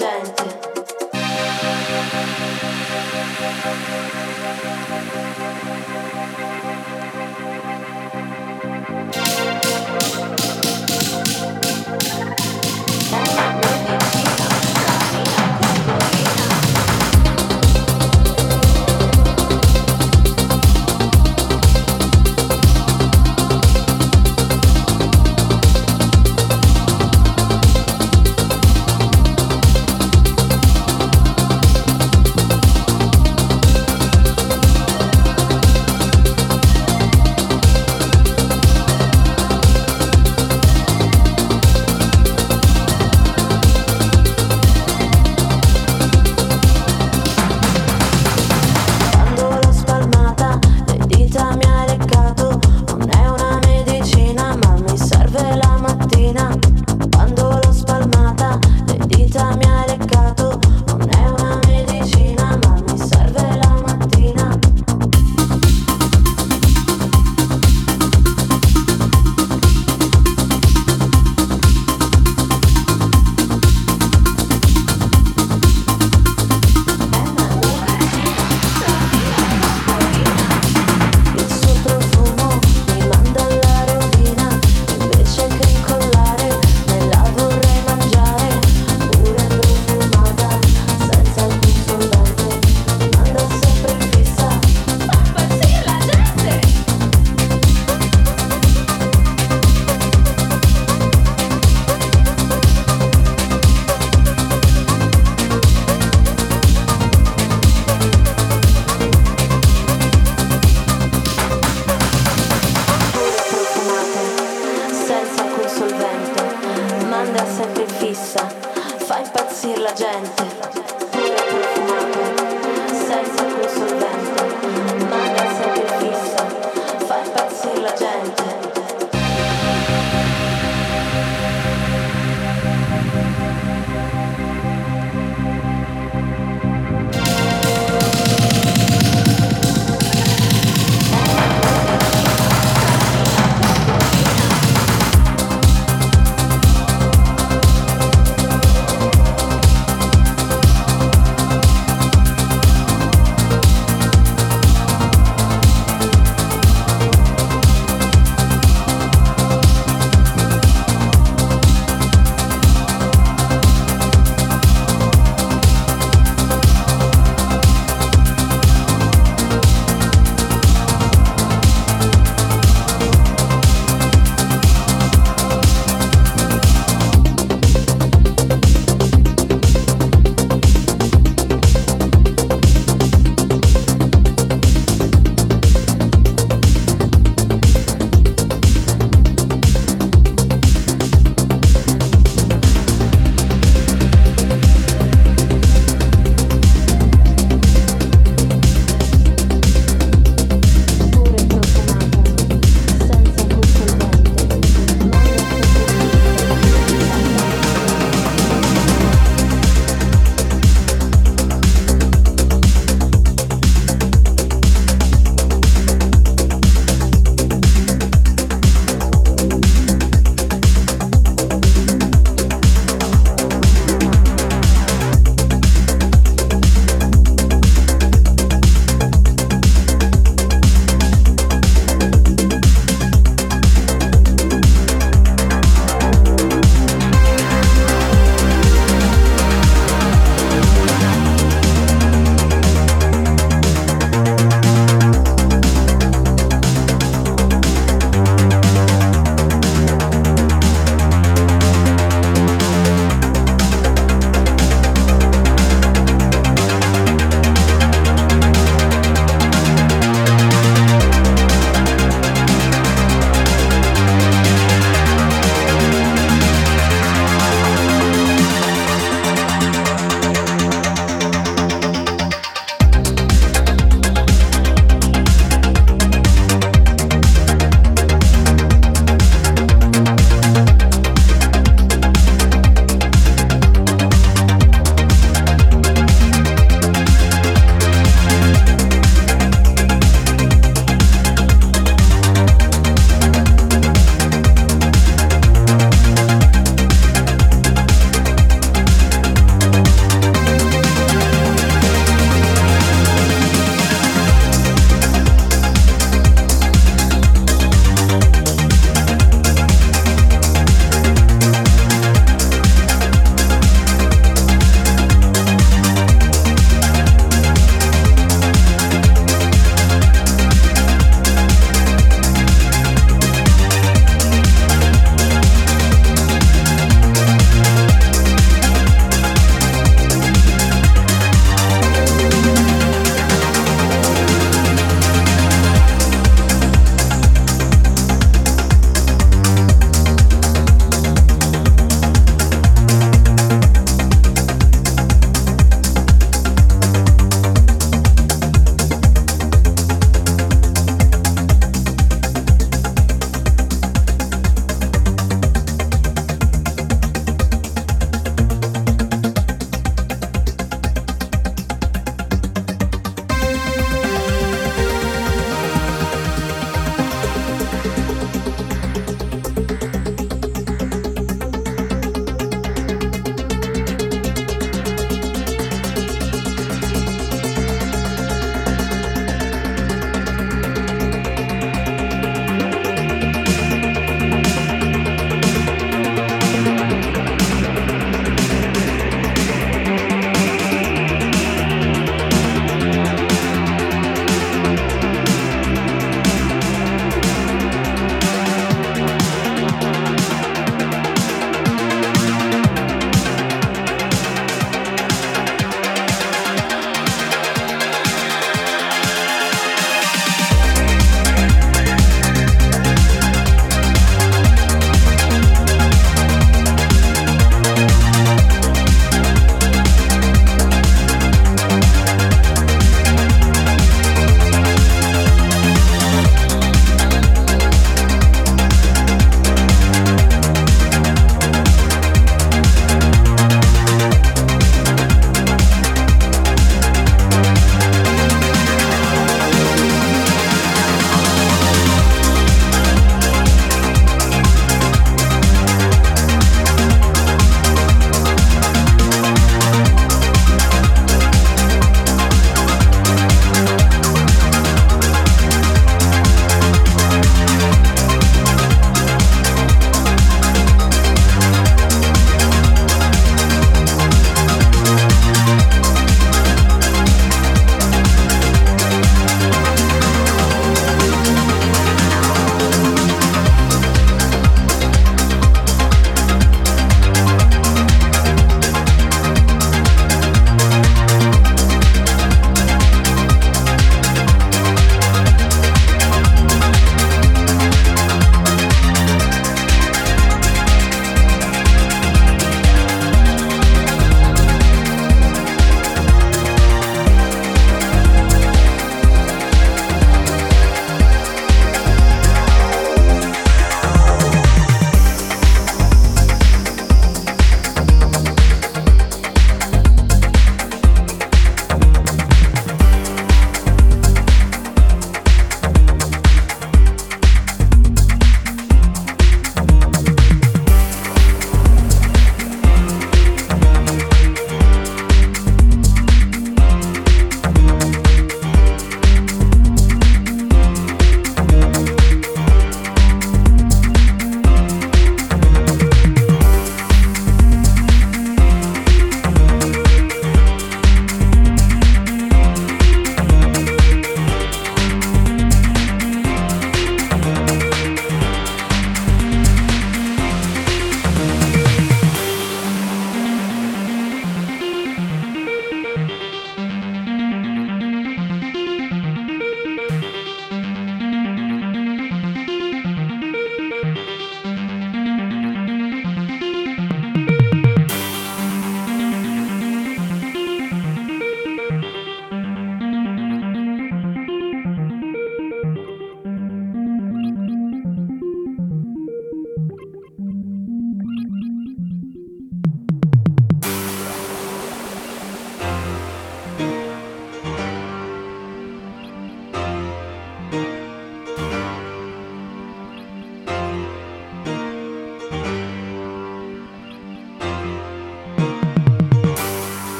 Legend. verso manda sempre fissa, fa impazzire la gente, pure profumato, senza quel.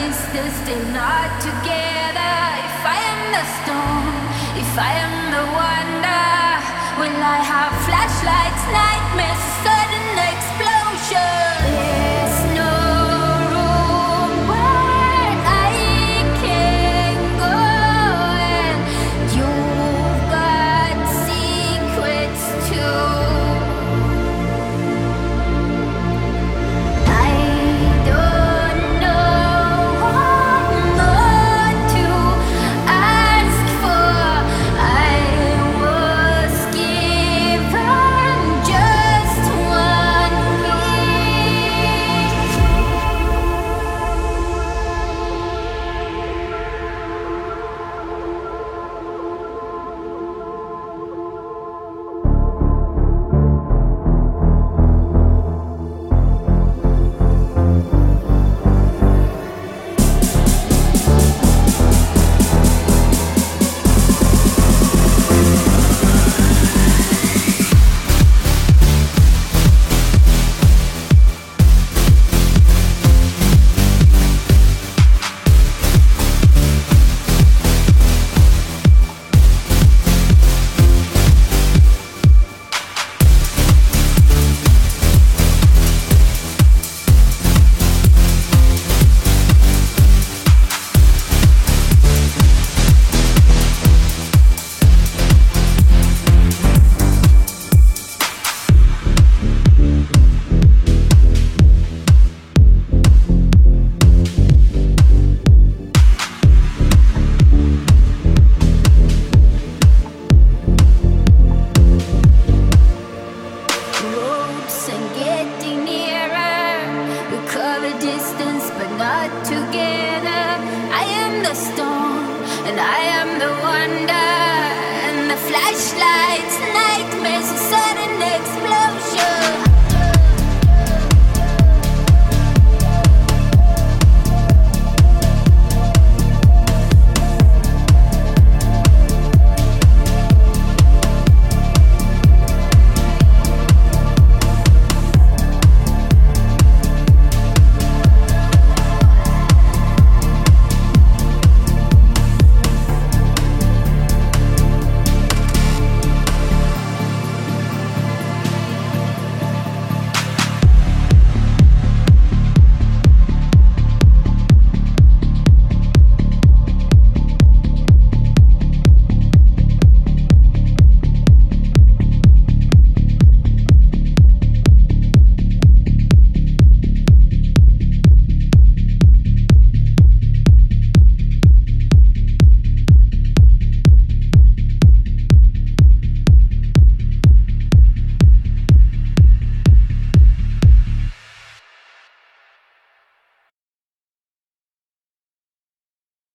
distance, still not together. If I am the storm, if I am the wonder, will I have flashlights, nightmares?